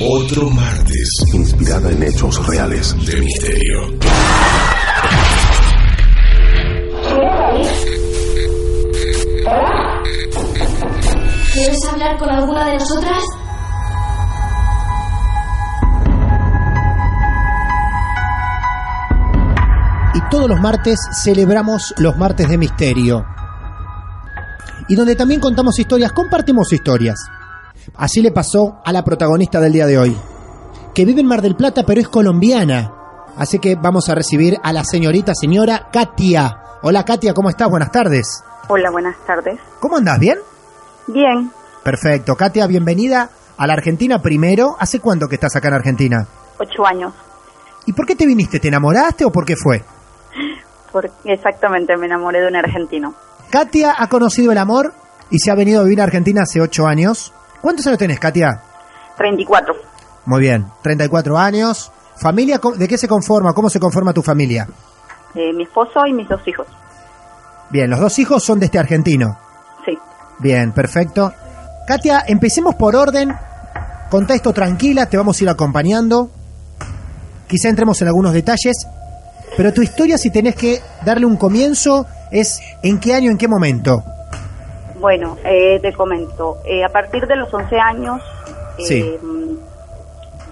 otro martes inspirada en hechos reales. de misterio. ¿Quieres hablar con alguna de nosotras? y todos los martes celebramos los martes de misterio. Y donde también contamos historias, compartimos historias. Así le pasó a la protagonista del día de hoy, que vive en Mar del Plata pero es colombiana. Así que vamos a recibir a la señorita, señora Katia. Hola Katia, ¿cómo estás? Buenas tardes. Hola, buenas tardes. ¿Cómo andás? ¿Bien? Bien, Perfecto. Katia, bienvenida a la Argentina primero. ¿Hace cuánto que estás acá en Argentina? ocho años. ¿Y por qué te viniste? ¿Te enamoraste o por qué fue? Porque exactamente me enamoré de un argentino. Katia ha conocido el amor y se ha venido a vivir a Argentina hace 8 años. ¿Cuántos años tenés, Katia? 34. Muy bien, 34 años. ¿Familia? ¿De qué se conforma? ¿Cómo se conforma tu familia? Eh, mi esposo y mis dos hijos. Bien, los dos hijos son de este argentino. Sí. Bien, perfecto. Katia, empecemos por orden. Contá esto tranquila, te vamos a ir acompañando. Quizá entremos en algunos detalles. Pero tu historia, si tenés que darle un comienzo, es en qué año, en qué momento. Bueno, eh, te comento. eh, a partir de los 11 años, eh, Sí.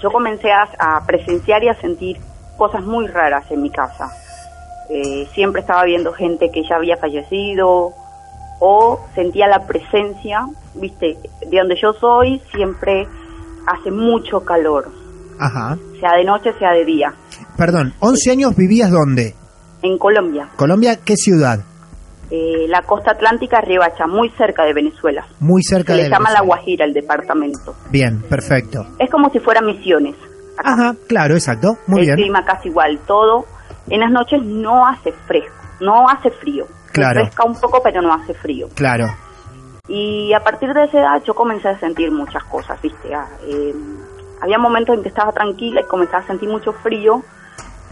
yo comencé a, a presenciar y a sentir cosas muy raras en mi casa. Eh, siempre estaba viendo gente que ya había fallecido o sentía la presencia, viste, de donde yo soy siempre hace mucho calor, Ajá. sea de noche, sea de día. Perdón, 11 años vivías dónde? En Colombia, Colombia, ¿qué ciudad? Eh, la costa atlántica Ribacha, muy cerca de Venezuela. Muy cerca Se de le llama La. Guajira, el departamento. Bien, perfecto. Es como si fuera Misiones. acá. Ajá, claro, exacto. Muy el bien. clima casi igual, todo. En las noches no hace fresco, no hace frío. Claro. Refresca un poco, pero no hace frío. Claro. Y a partir de esa edad yo comencé a sentir muchas cosas, ¿viste? Ah, eh, había momentos en que estaba tranquila y comenzaba a sentir mucho frío,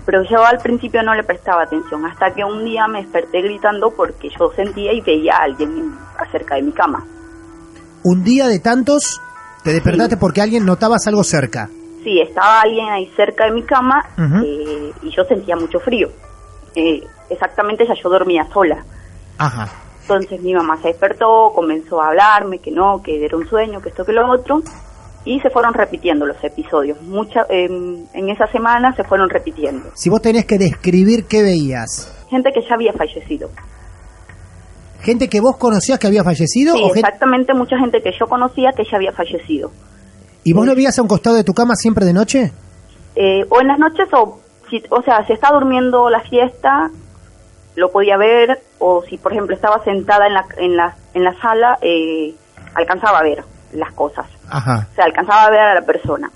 pero yo al principio no le prestaba atención, hasta que un día me desperté gritando porque yo sentía y veía a alguien en- acerca de mi cama. Un día de tantos te despertaste porque alguien notabas algo cerca. Sí, estaba alguien ahí cerca de mi cama eh, y yo sentía mucho frío. Eh, exactamente ya yo dormía sola. Ajá. Entonces mi mamá se despertó, comenzó a hablarme que no, que era un sueño, que esto, que lo otro, y se fueron repitiendo los episodios. Mucha, en esa semana se fueron repitiendo. Si vos tenés que describir qué veías, Gente que ya había fallecido. gente que vos conocías que había fallecido Sí, o exactamente mucha gente que yo conocía que ya había fallecido. y vos lo veías a un costado de tu cama siempre de noche. Eh, o en las noches, o, si, o sea, si estaba durmiendo la fiesta, lo podía ver, o si, por ejemplo, estaba sentada en la, en la, en la sala, eh, alcanzaba a ver las cosas. Ajá. O sea, alcanzaba a ver a la persona.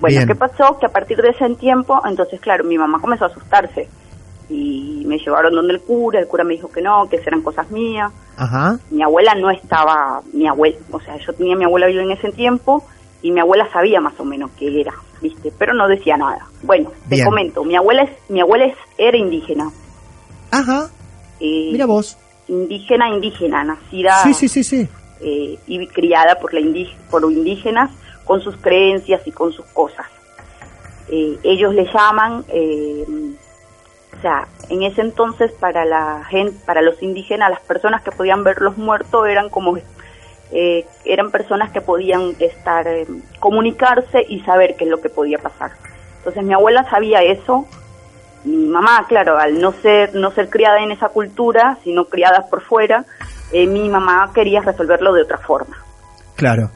Bueno, Bien. ¿qué pasó? Que a partir de ese tiempo, entonces, claro, mi mamá comenzó a asustarse. Y me llevaron donde el cura, el cura me dijo que no, que eran cosas mías. Ajá. Mi abuela no estaba, mi abuela, o sea, yo tenía a mi abuela viva en ese tiempo y mi abuela sabía más o menos qué era, ¿viste? Pero no decía nada. Bueno, te comento, mi abuela es, mi abuela es, era indígena. Ajá. eh, Mira vos. Indígena, indígena, nacida Sí, sí, sí, sí. Eh, y criada por, la indí- por indígenas con sus creencias y con sus cosas. Eh, ellos le llaman, eh, o sea, en ese entonces para la gente, para los indígenas, las personas que podían ver los muertos eran como eh, eran personas que podían estar eh, comunicarse y saber qué es lo que podía pasar. Entonces mi abuela sabía eso. Mi mamá, claro, al no ser no ser criada en esa cultura, sino criada por fuera, eh, mi mamá quería resolverlo de otra forma. Claro.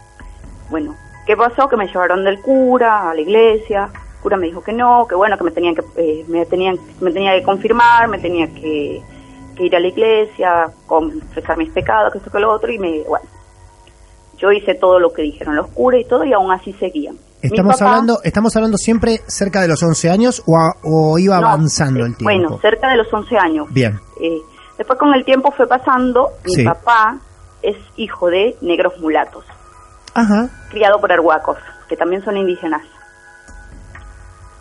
Bueno, ¿qué pasó? Que me llevaron del cura a la iglesia. El cura me dijo que no, que bueno, que me tenían que eh, me tenían me tenía que confirmar, me tenía que, que ir a la iglesia, confesar mis pecados, que esto que lo otro y me bueno. Yo hice todo lo que dijeron los curas y todo y aún así seguían. Estamos papá- hablando, estamos hablando siempre cerca de los 11 años o, a- o iba avanzando el tiempo. Bueno, cerca de los 11 años. Bien. Eh, después con el tiempo fue pasando, mi Sí. papá es hijo de negros mulatos, Ajá. criado por arhuacos, que también son indígenas.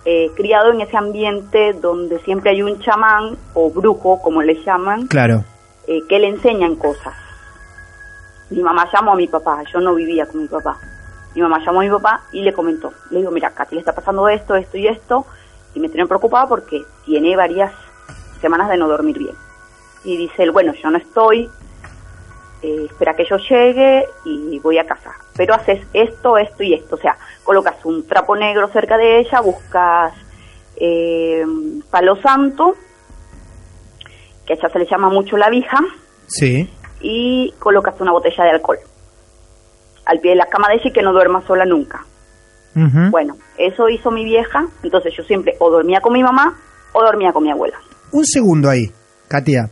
Eh, criado en ese ambiente donde siempre hay un chamán o brujo, como le llaman, Claro. eh, que le enseñan cosas. Mi mamá llamó a mi papá, yo no vivía con mi papá. Mi mamá llamó a mi papá y le comentó. Le digo, mira, Katy le está pasando esto, esto y esto. Y me tiene preocupada porque tiene varias semanas de no dormir bien. Y dice él, bueno, yo no estoy, eh, espera que yo llegue y voy a casa. Pero haces esto, esto y esto. O sea, colocas un trapo negro cerca de ella, buscas eh, palo santo, que a ella se le llama mucho la vija, Sí. y colocas una botella de alcohol al pie de la cama de ella y que no duerma sola nunca. Bueno, eso hizo mi vieja, entonces yo siempre o dormía con mi mamá o dormía con mi abuela. Un segundo ahí, Katia.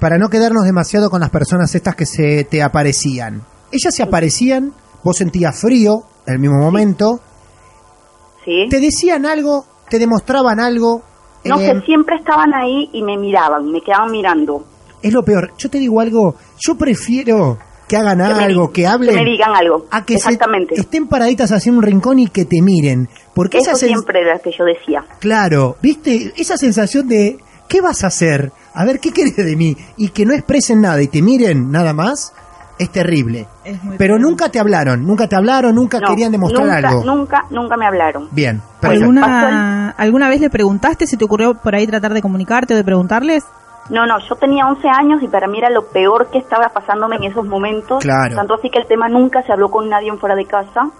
Para no quedarnos demasiado con las personas estas que se te aparecían. Ellas se aparecían, vos sentías frío en el mismo momento, ¿Sí? te decían algo, te demostraban algo. No eh, sé, siempre estaban ahí y me miraban, me quedaban mirando. Es lo peor. Yo te digo algo, yo prefiero que hagan Que algo, que hablen. Que me digan algo. A que se- Exactamente. estén paraditas en un rincón y que te miren. Porque Eso esa siempre era lo que yo decía. Claro, ¿viste? Esa sensación de ¿qué vas a hacer? A ver, ¿qué querés de mí? Y que no expresen nada y te miren nada más, es terrible. Es muy Pero nunca te hablaron, nunca te hablaron, nunca No, querían demostrar nunca, algo. Nunca, nunca me hablaron. Bien, perfecto. ¿Alguna, ¿Alguna vez le preguntaste si te ocurrió por ahí tratar de comunicarte o de preguntarles? No, no, yo tenía 11 años y para mí era lo peor que estaba pasándome en esos momentos. Claro. Tanto así que el tema nunca se habló con nadie en fuera de casa.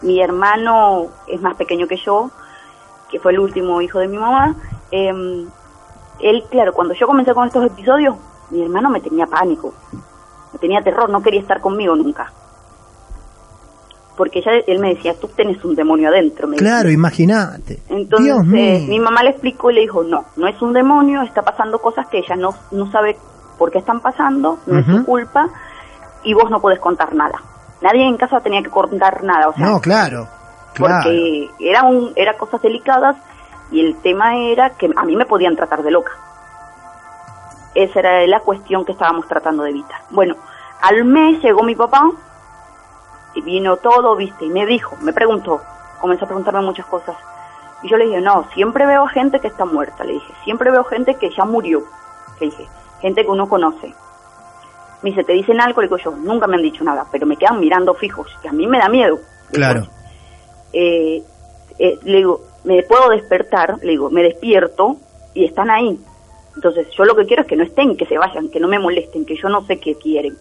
Mi hermano es más pequeño que yo, que fue el último hijo de mi mamá. Eh, él, claro, cuando yo comencé con estos episodios, mi hermano me tenía pánico, me tenía terror, no quería estar conmigo nunca. Porque ya él me decía, tú tienes un demonio adentro. Me Claro, imagínate. Entonces mi mamá le explicó y le dijo, no, no es un demonio, está pasando cosas que ella no, no sabe por qué están pasando, no es su culpa y vos no podés contar nada. Nadie en casa tenía que contar nada, o sea, No, claro. Claro. porque era un, era cosas delicadas y el tema era que a mí me podían tratar de loca. Esa era la cuestión que estábamos tratando de evitar. Bueno, al mes llegó mi papá y vino todo, viste, y me dijo, me preguntó, comenzó a preguntarme muchas cosas. Y yo le dije, no, siempre veo gente que está muerta, le dije, siempre veo gente que ya murió, le dije, gente que uno conoce. Me dice, ¿te dicen algo? Le digo yo, nunca me han dicho nada, pero me quedan mirando fijos, y a mí me da miedo. Claro. eh, eh, le digo, me puedo despertar, le digo, me despierto y están ahí. Entonces, yo lo que quiero es que no estén, que se vayan, que no me molesten, que yo no sé qué quieren.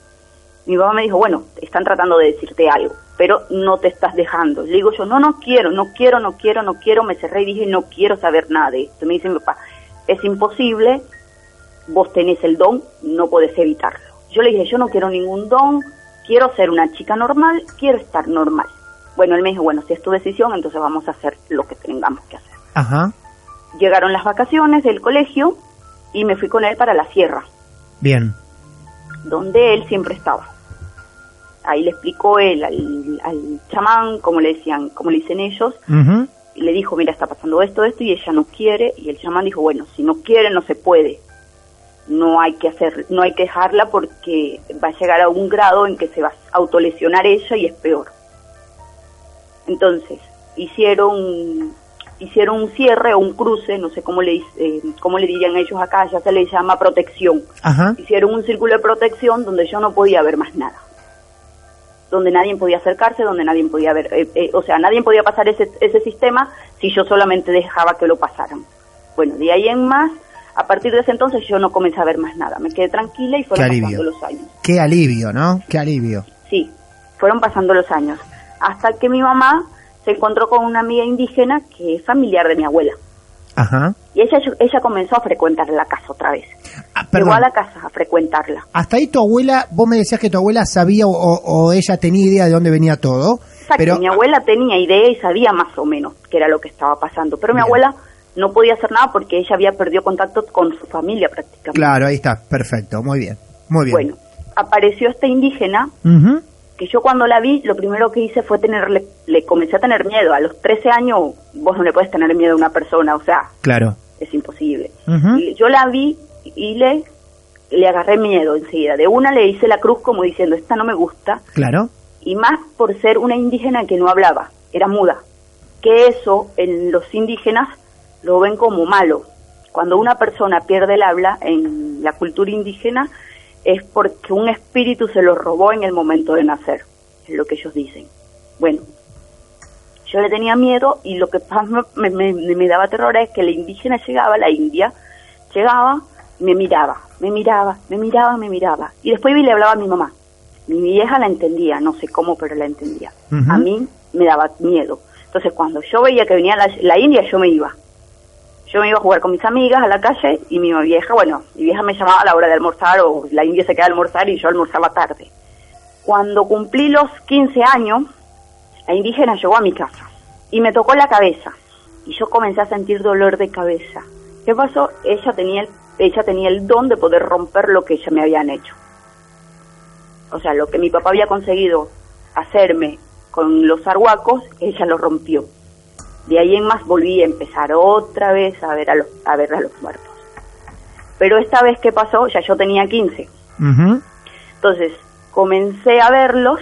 Mi papá me dijo, bueno, están tratando de decirte algo, pero no te estás dejando. Le digo yo, no, no quiero, no quiero, no quiero, no quiero. Me cerré y dije, no quiero saber nada de esto. Me dice mi papá, es imposible, vos tenés el don, no podés evitarlo. Yo le dije, yo no quiero ningún don, quiero ser una chica normal, quiero estar normal. Bueno, él me dijo, bueno, si es tu decisión, entonces vamos a hacer lo que tengamos que hacer. Ajá. Llegaron las vacaciones del colegio y me fui con él para la sierra, Bien. donde él siempre estaba. Ahí le explicó él al, al chamán, como le decían, como le dicen ellos, y le dijo, mira, está pasando esto, esto, y ella no quiere, y el chamán dijo, bueno, si no quiere, no se puede. No hay que hacer, no hay que dejarla porque va a llegar a un grado en que se va a autolesionar ella y es peor. Entonces, hicieron hicieron un cierre o un cruce, no sé cómo le eh, cómo le dirían ellos acá, ya se le llama protección. Ajá. Hicieron un círculo de protección donde yo no podía ver más nada. Donde nadie podía acercarse, donde nadie podía ver, eh, eh, o sea, nadie podía pasar ese, ese sistema si yo solamente dejaba que lo pasaran. Bueno, de ahí en más, a partir de ese entonces yo no comencé a ver más nada. Me quedé tranquila y fueron pasando los años. Qué alivio, ¿no? Qué alivio. Sí, fueron pasando los años. Hasta que mi mamá se encontró con una amiga indígena que es familiar de mi abuela. Ajá. Y ella, ella comenzó a frecuentar la casa otra vez. Ah, Llegó a la casa a frecuentarla. Hasta ahí tu abuela, vos me decías que tu abuela sabía o, o ella tenía idea de dónde venía todo. Exacto, pero mi abuela tenía idea y sabía más o menos qué era lo que estaba pasando, pero mi abuela no podía hacer nada porque ella había perdido contacto con su familia prácticamente. Claro, ahí está, perfecto, muy bien, muy bien. Bueno, apareció esta indígena que yo cuando la vi, lo primero que hice fue tenerle, le comencé a tener miedo. A los 13 años vos no le puedes tener miedo a una persona, o sea, Claro. es imposible. Y yo la vi y le, le agarré miedo enseguida. De una le hice la cruz como diciendo, esta no me gusta, Claro. y más por ser una indígena que no hablaba, era muda. Que eso en los indígenas lo ven como malo. Cuando una persona pierde el habla en la cultura indígena es porque un espíritu se lo robó en el momento de nacer, es lo que ellos dicen. Bueno, yo le tenía miedo y lo que más me, me- me- daba terror es que la indígena llegaba, la india, llegaba, me miraba, me miraba, me miraba, me miraba. Y después vi le hablaba a mi mamá. Mi vieja la entendía, no sé cómo, pero la entendía. A mí me daba miedo. Entonces cuando yo veía que venía la, la india, yo me iba. Yo me iba a jugar con mis amigas a la calle y mi vieja, bueno, mi vieja me llamaba a la hora de almorzar o la india se quedaba a almorzar y yo almorzaba tarde. Cuando cumplí los 15 años, la indígena llegó a mi casa y me tocó la cabeza y yo comencé a sentir dolor de cabeza. ¿Qué pasó? Ella tenía el, ella tenía el don de poder romper lo que ella me habían hecho. O sea, lo que mi papá había conseguido hacerme con los arhuacos, ella lo rompió. De ahí en más volví a empezar otra vez a ver a los, a ver a los muertos. Pero esta vez que pasó, ya yo tenía 15. Ujú, Entonces comencé a verlos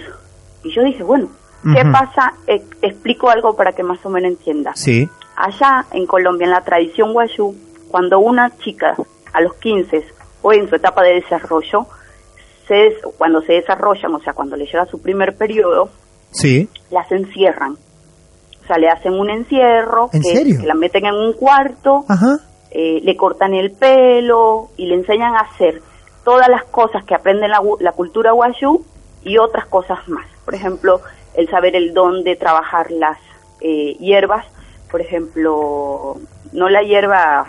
y yo dije, bueno, ¿qué pasa? E- explico algo para que más o menos entienda. Sí. Allá en Colombia, en la tradición guayú, cuando una chica a los 15 o en su etapa de desarrollo, se des- cuando se desarrollan, o sea, cuando le llega su primer periodo, Sí. las encierran. O sea, le hacen un encierro, ¿En que, serio? Que la meten en un cuarto, Ajá. eh, le cortan el pelo y le enseñan a hacer todas las cosas que aprende la, cultura guayú y otras cosas más. Por ejemplo, el saber el don de trabajar las eh, hierbas, por ejemplo, no la hierba,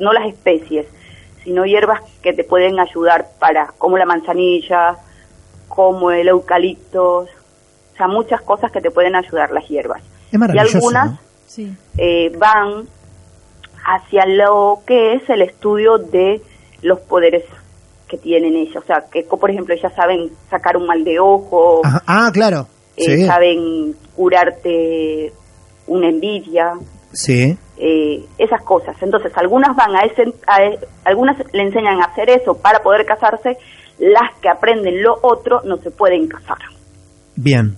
no las especies, sino hierbas que te pueden ayudar para, como la manzanilla, como el eucalipto, o sea, muchas cosas que te pueden ayudar las hierbas. Y algunas ¿no? Sí. eh, van hacia lo que es el estudio de los poderes que tienen ellas. O sea, que por ejemplo ellas saben sacar un mal de ojo, Ajá. Ah, claro. eh, Sí. saben curarte una envidia, Sí. eh, esas cosas. Entonces algunas van a ese, a e- algunas le enseñan a hacer eso para poder casarse, las que aprenden lo otro no se pueden casar. Bien.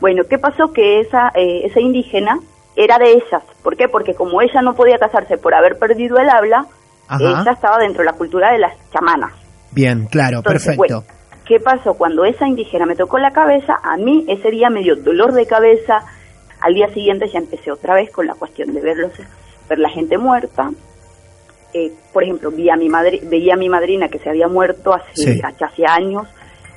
Bueno, ¿qué pasó? Que esa, eh, esa indígena era de ellas. ¿Por qué? Porque como ella no podía casarse por haber perdido el habla, Ajá. ella estaba dentro de la cultura de las chamanas. Bien, claro, Entonces, perfecto. bueno, ¿qué pasó? Cuando esa indígena me tocó la cabeza, a mí ese día me dio dolor de cabeza. Al día siguiente ya empecé otra vez con la cuestión de verlos, ver la gente muerta. Eh, por ejemplo, vi a mi madre, veía a mi madrina que se había muerto hace, Sí. hace años.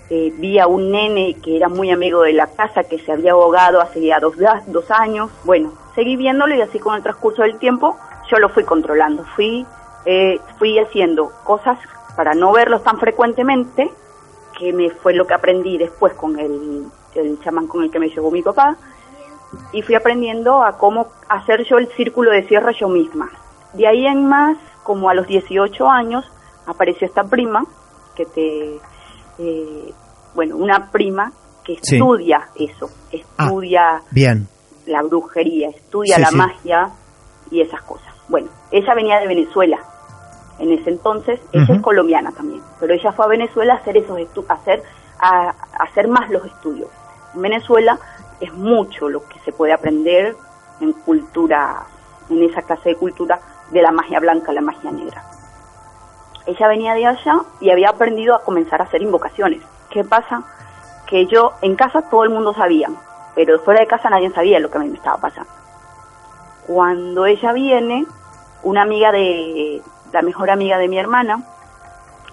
Eh, vi a un nene que era muy amigo de la casa que se había ahogado hace ya dos, dos años. Bueno, seguí viéndolo y así con el transcurso del tiempo yo lo fui controlando. Fui, eh, fui haciendo cosas para no verlos tan frecuentemente, que me fue lo que aprendí después con el, el chamán con el que me llevó mi papá, y fui aprendiendo a cómo hacer yo el círculo de cierre yo misma. De ahí en más, como a los 18 años, apareció esta prima, que te, eh, bueno, una prima que Sí. estudia eso, estudia Bien. la brujería, estudia Sí, la sí. magia y esas cosas. Bueno, ella venía de Venezuela en ese entonces, ella es colombiana también, pero ella fue a Venezuela a hacer esos estu- a hacer a, a hacer más los estudios. En Venezuela es mucho lo que se puede aprender en cultura, en esa clase de cultura de la magia blanca, la magia negra. Ella venía de allá y había aprendido a comenzar a hacer invocaciones. ¿Qué pasa? Que yo en casa todo el mundo sabía, pero fuera de casa nadie sabía lo que a mí me estaba pasando. Cuando ella viene, una amiga de, la mejor amiga de mi hermana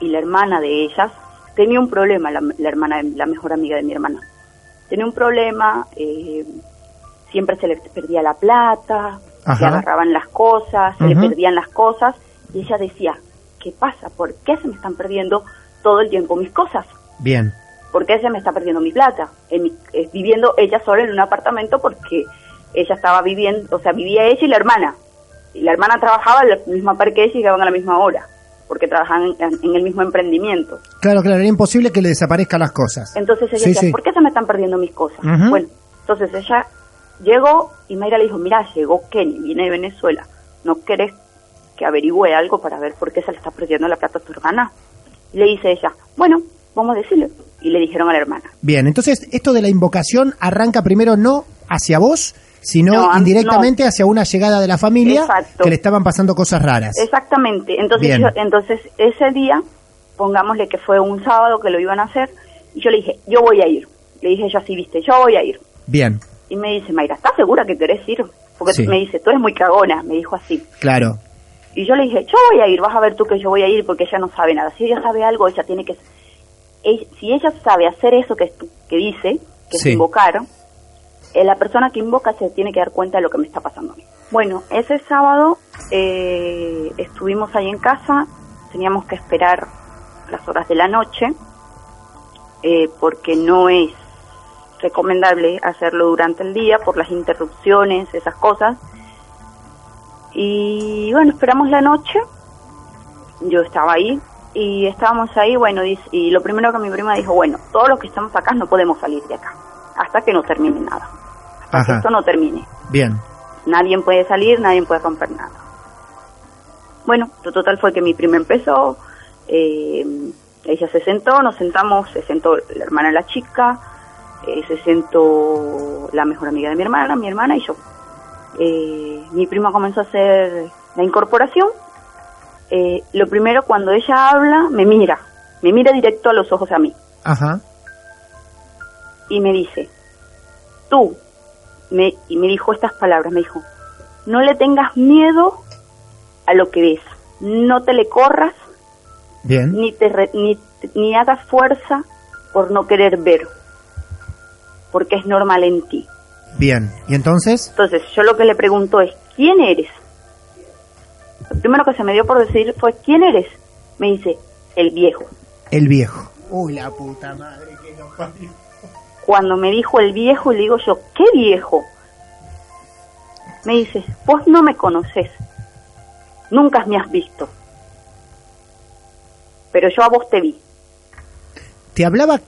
y la hermana de ellas, tenía un problema, la, la hermana, la mejor amiga de mi hermana. Tenía un problema eh, siempre se le perdía la plata, se agarraban las cosas, se le perdían las cosas, y ella decía, ¿qué pasa? ¿Por qué se me están perdiendo todo el tiempo mis cosas? Bien. ¿Por qué se me está perdiendo mi plata? En mi- eh, viviendo ella sola en un apartamento porque ella estaba viviendo, o sea, vivía ella y la hermana. Y la hermana trabajaba en la misma par que ella y llegaban a la misma hora, porque trabajaban en, el mismo emprendimiento. Claro, claro, era imposible que le desaparezcan las cosas. Entonces ella Sí, decía, sí. ¿por qué se me están perdiendo mis cosas? Bueno, entonces ella llegó y Mayra le dijo, mira, llegó Kenny, viene de Venezuela, ¿no querés que averigüe algo para ver por qué se le está perdiendo la plata a tu hermana? Y le dice ella, bueno, vamos a decirle. Y le dijeron a la hermana. Bien, entonces esto de la invocación arranca primero no hacia vos, sino No, indirectamente hacia una llegada de la familia Exacto. que le estaban pasando cosas raras. Exactamente. Entonces, yo- entonces ese día, pongámosle que fue un sábado que lo iban a hacer, y yo le dije, yo voy a ir. Le dije yo así, viste, yo voy a ir. Bien, Y me dice, Mayra, ¿estás segura que querés ir? Porque Sí. me dice, tú eres muy cagona, me dijo así. claro. Y yo le dije, yo voy a ir, vas a ver tú que yo voy a ir porque ella no sabe nada. Si ella sabe algo, ella tiene que... ella- si ella sabe hacer eso que, que dice, que Sí. es invocar, eh, la persona que invoca se tiene que dar cuenta de lo que me está pasando a mí. Bueno, ese sábado eh, estuvimos ahí en casa, teníamos que esperar las horas de la noche, eh, porque no es recomendable hacerlo durante el día por las interrupciones, esas cosas. Y bueno, esperamos la noche. Yo estaba ahí y estábamos ahí, bueno, y lo primero que mi prima dijo, bueno, todos los que estamos acá no podemos salir de acá hasta que no termine nada. Hasta que esto no termine. Bien, Nadie puede salir, nadie puede romper nada. Bueno, lo total fue que mi prima empezó, eh, ella se sentó, nos sentamos, se sentó la hermana de la chica, eh, se sentó la mejor amiga de mi hermana, mi hermana y yo. Eh, mi prima comenzó a hacer la incorporación. Eh, lo primero, cuando ella habla, me mira, me mira directo a los ojos a mí ajá, y me dice, tú, me, y me dijo estas palabras, me dijo, no le tengas miedo a lo que ves, no te le corras, bien, ni, te re- ni, ni hagas fuerza por no querer ver, porque es normal en ti. Bien. ¿Y entonces? Entonces, yo lo que le pregunto es, ¿quién eres? Lo primero que se me dio por decir fue, ¿quién eres? Me dice, el viejo. El viejo. Uy, la puta madre que nos parió. Cuando me dijo el viejo, le digo yo, ¿qué viejo? Me dice, vos no me conoces, nunca me has visto, pero yo a vos te vi. ¿Te hablaba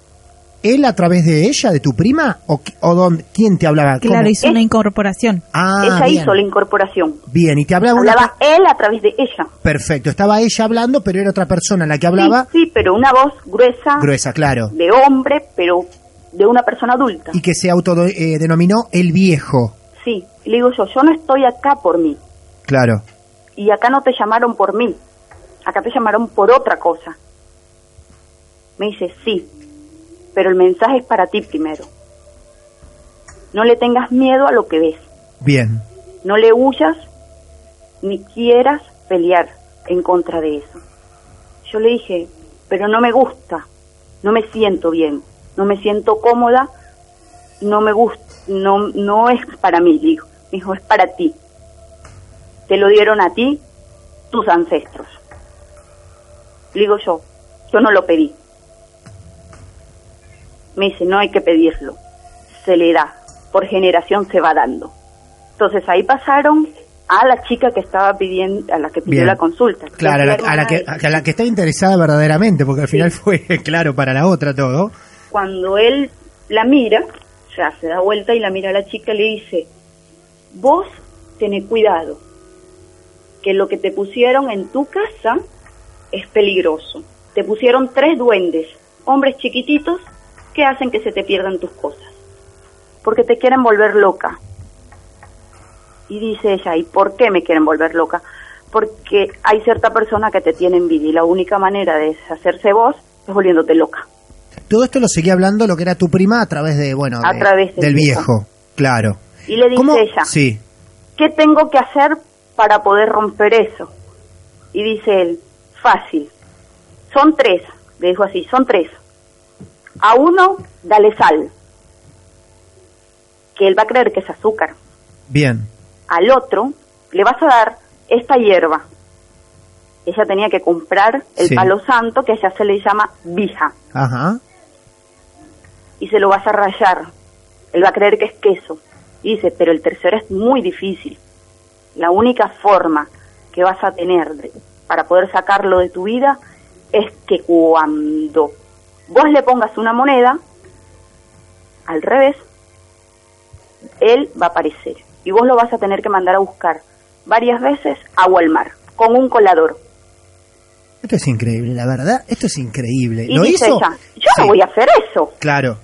él a través de ella, de tu prima? ¿O, qui- o dónde- quién te hablaba? Claro, ¿Cómo? hizo una incorporación. Ah, ella bien. hizo la incorporación. Bien, y te hablaba una... Hablaba él a través de ella. Perfecto, estaba ella hablando, pero era otra persona la que hablaba. Sí, sí, pero una voz gruesa, Gruesa, claro. de hombre, pero de una persona adulta. Y que se autodenominó el viejo. Sí, y le digo yo, yo no estoy acá por mí, Claro. y acá no te llamaron por mí, acá te llamaron por otra cosa. Me dice, sí, pero el mensaje es para ti primero. No le tengas miedo a lo que ves, Bien. no le huyas ni quieras pelear en contra de eso. Yo le dije, pero no me gusta, no me siento bien, no me siento cómoda, no me gusta, no, no es para mí, dijo. Dijo, es para ti. Te lo dieron a ti tus ancestros. Le digo yo, yo no lo pedí. Me dice, no hay que pedirlo, se le da, por generación se va dando. Entonces ahí pasaron a la chica que estaba pidiendo, a la que pidió Bien. la consulta. Claro, a la, a la que, a la que está interesada verdaderamente, porque al final fue claro para la otra todo. cuando él la mira, o sea, se da vuelta y la mira a la chica y le dice, vos tenés cuidado, que lo que te pusieron en tu casa es peligroso. Te pusieron tres duendes, hombres chiquititos, que hacen que se te pierdan tus cosas, porque te quieren volver loca. Y dice ella, ¿y por qué me quieren volver loca? Porque hay cierta persona que te tiene envidia y la única manera de deshacerse vos es volviéndote loca. Todo esto lo seguía hablando lo que era tu prima a través de, bueno, A de- través del del viejo. viejo. Claro. Y le dice ¿Cómo? ella, Sí. ¿qué tengo que hacer para poder romper eso? Y dice él, fácil. Son tres, le dijo así, son tres. A uno, dale sal. que él va a creer que es azúcar. Bien. Al otro le vas a dar esta hierba. Ella tenía que comprar el Sí. palo santo, que allá se le llama vija, Ajá. y se lo vas a rayar. Él va a creer que es queso. Y dice, pero el tercero es muy difícil. La única forma que vas a tener de- para poder sacarlo de tu vida es que cuando vos le pongas una moneda, al revés, él va a aparecer. Y vos lo vas a tener que mandar a buscar varias veces agua al mar, con un colador. Esto es increíble, la verdad. Esto es increíble. Y ¿Lo dice hizo? ella, yo no voy a hacer eso. Claro.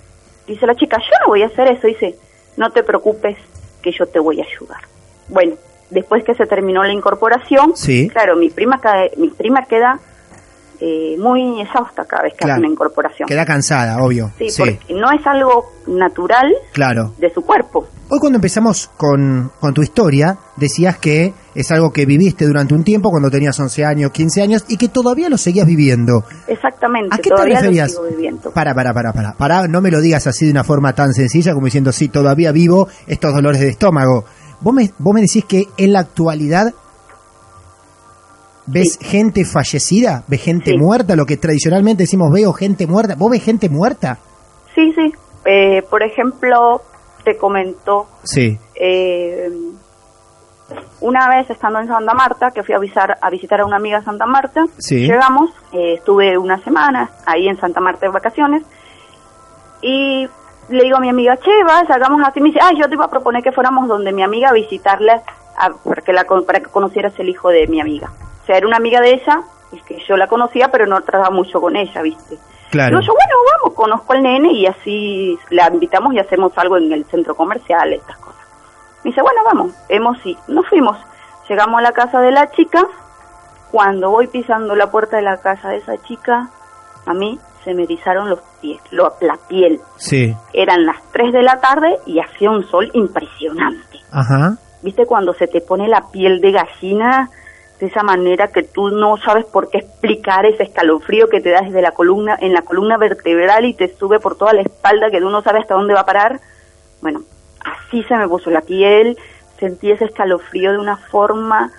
Dice la chica, yo no voy a hacer eso. Dice, no te preocupes, que yo te voy a ayudar. Bueno, después que se terminó la incorporación, Sí. claro, mi prima, cae- mi prima queda eh, muy exhausta cada vez que Claro. hace una incorporación. Queda cansada, obvio. sí, Sí, porque no es algo natural claro. de su cuerpo. Hoy cuando empezamos con, con tu historia, decías que es algo que viviste durante un tiempo cuando tenías 11 años, 15 años y que todavía lo seguías viviendo. Exactamente, ¿A qué te todavía referías? lo sigo viviendo. Para, para, para, para. Para, no me lo digas así de una forma tan sencilla como diciendo, sí, todavía vivo estos dolores de estómago. Vos me, vos me decís que en la actualidad ves gente fallecida, ves gente Sí. muerta, lo que tradicionalmente decimos veo gente muerta. ¿Vos ves gente muerta? Sí, sí. Eh, por ejemplo, te comento, Sí. eh, una vez estando en Santa Marta, que fui a, visar, a visitar a una amiga en Santa Marta, Sí. llegamos, eh, estuve una semana ahí en Santa Marta de vacaciones, y le digo a mi amiga, che, va, salgamos así, me dice, ah, yo te iba a proponer que fuéramos donde mi amiga a visitarla, a- para, que la, para que conocieras el hijo de mi amiga. O sea, era una amiga de ella, y que yo la conocía, pero no trataba mucho con ella, ¿viste? Claro. Digo yo, bueno, vamos, conozco al nene y así la invitamos y hacemos algo en el centro comercial, estas cosas. Me dice, bueno, vamos, hemos sí. Nos fuimos. Llegamos a la casa de la chica. Cuando voy pisando la puerta de la casa de esa chica, a mí se me erizaron los pies, lo- la piel. Sí. Eran las 3 de la tarde y hacía un sol impresionante. Ajá. ¿Viste cuando se te pone la piel de gallina de esa manera que tú no sabes por qué explicar ese escalofrío que te da desde la columna en la columna vertebral y te sube por toda la espalda que tú no sabes hasta dónde va a parar? Bueno, así se me puso la piel, sentí ese escalofrío de una forma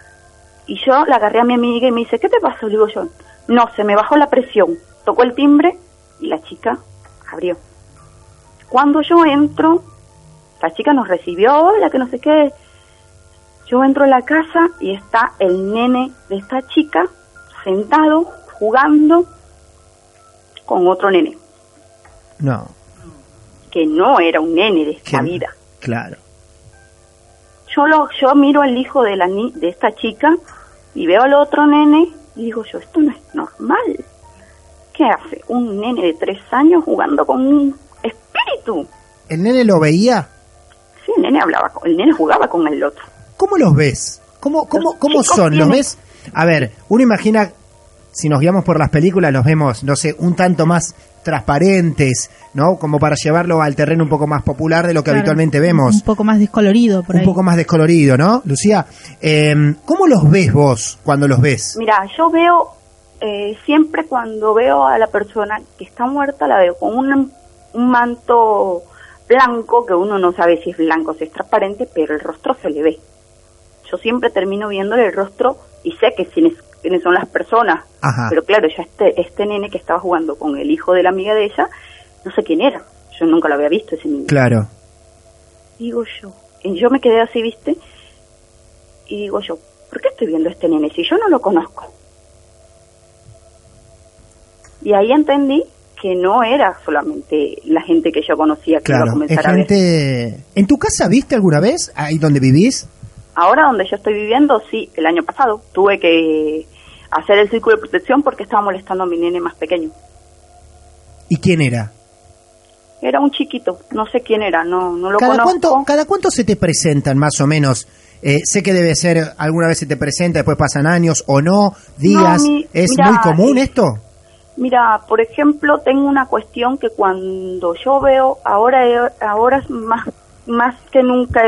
y yo la agarré a mi amiga y me dice, ¿qué te pasó? Le digo yo, no, se me bajó la presión. Tocó el timbre y la chica abrió. Cuando yo entro, la chica nos recibió, hola, que no sé qué. Yo entro a la casa y está el nene de esta chica sentado, jugando con otro nene, No. que no era un nene de esta vida. Claro. Yo lo, yo miro al hijo de la ni- de esta chica y veo al otro nene y digo yo, esto no es normal. ¿Qué hace un nene de tres años jugando con un espíritu? ¿El nene lo veía? Sí, el nene hablaba, el nene jugaba con el otro. ¿Cómo los ves? ¿Cómo, cómo, cómo son? ¿Los ves? A ver, uno imagina, si nos guiamos por las películas, los vemos, no sé, un tanto más transparentes, ¿no? Como para llevarlo al terreno un poco más popular de lo que Claro, habitualmente vemos. Un poco más descolorido por Un ahí. poco más descolorido, ¿no? Lucía, eh, ¿cómo los ves vos cuando los ves? Mira, yo veo, eh, siempre cuando veo a la persona que está muerta, la veo con un, un manto blanco, que uno no sabe si es blanco o si es transparente, pero el rostro se le ve. Yo siempre termino viéndole el rostro y sé que quiénes, quiénes son las personas. Ajá. Pero claro, ya este, este nene que estaba jugando con el hijo de la amiga de ella, no sé quién era. Yo nunca lo había visto ese niño. Claro. Digo yo. Y yo me quedé así, ¿viste? Y digo yo, ¿por qué estoy viendo a este nene si yo no lo conozco? Y ahí entendí que no era solamente la gente que yo conocía que iba a Claro, es comenzar a ver. gente... ¿En tu casa viste alguna vez? Ahí donde vivís. Ahora donde yo estoy viviendo, sí, el año pasado tuve que hacer el círculo de protección porque estaba molestando a mi nene más pequeño. ¿Y quién era? Era un chiquito, no sé quién era, no, no lo ¿Cada conozco. cuánto, ¿Cada cuánto se te presentan más o menos? Eh, sé que debe ser, alguna vez se te presenta, después pasan años o no, días. No, mi- ¿Es mira, muy común eh, esto? Mira, por ejemplo, tengo una cuestión que cuando yo veo, ahora he- ahora es más más que nunca,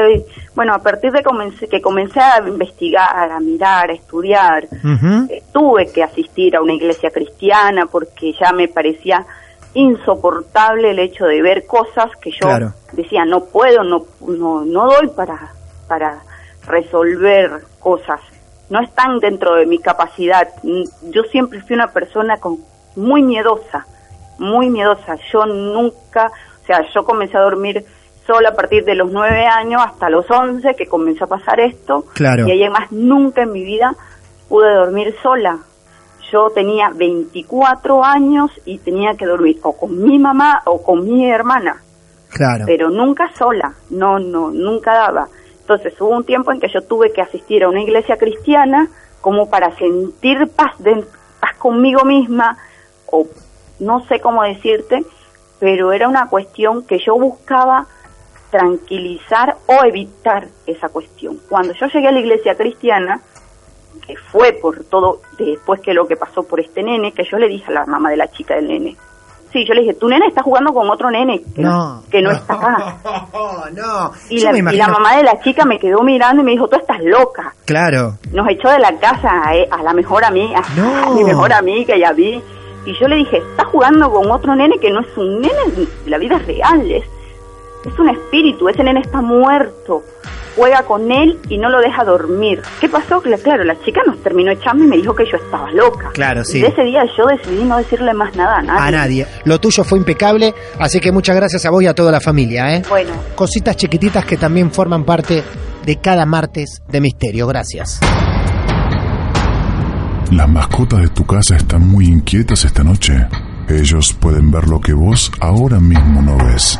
bueno, a partir de comencé, que comencé a investigar, a mirar, a estudiar, eh, tuve que asistir a una iglesia cristiana porque ya me parecía insoportable el hecho de ver cosas que yo Claro. decía no puedo, no, no, no doy para, para resolver cosas, no están dentro de mi capacidad. Yo siempre fui una persona con, muy miedosa, muy miedosa. Yo nunca, o sea, yo comencé a dormir sola a partir de los nueve años hasta los once que comenzó a pasar esto. Claro. Y además nunca en mi vida pude dormir sola. Yo tenía 24 años y tenía que dormir o con mi mamá o con mi hermana, Claro. pero nunca sola, no, no, nunca daba. Entonces hubo un tiempo en que yo tuve que asistir a una iglesia cristiana como para sentir paz, de, paz conmigo misma, o no sé cómo decirte, pero era una cuestión que yo buscaba tranquilizar o evitar esa cuestión. Cuando yo llegué a la iglesia cristiana, que fue por todo, después que lo que pasó por este nene, que yo le dije a la mamá de la chica del nene, sí, yo le dije, tu nene está jugando con otro nene que no, que no está acá. no. Y la, y la mamá de la chica me quedó mirando y me dijo, tú estás loca. Claro. Nos echó de la casa a, a la mejor amiga, a mi mejor amiga, ya vi. Y yo le dije, estás jugando con otro nene que no es un nene, la vida es real, es, es un espíritu, ese nene está muerto. Juega con él y no lo deja dormir. ¿Qué pasó? Claro, la chica nos terminó echando y me dijo que yo estaba loca. Claro, sí. Y de ese día yo decidí no decirle más nada a nadie. A nadie. Lo tuyo fue impecable, así que muchas gracias a vos y a toda la familia, ¿eh? Bueno, Cositas chiquititas que también forman parte de cada martes de misterio. Gracias. Las mascotas de tu casa están muy inquietas esta noche. Ellos pueden ver lo que vos ahora mismo no ves.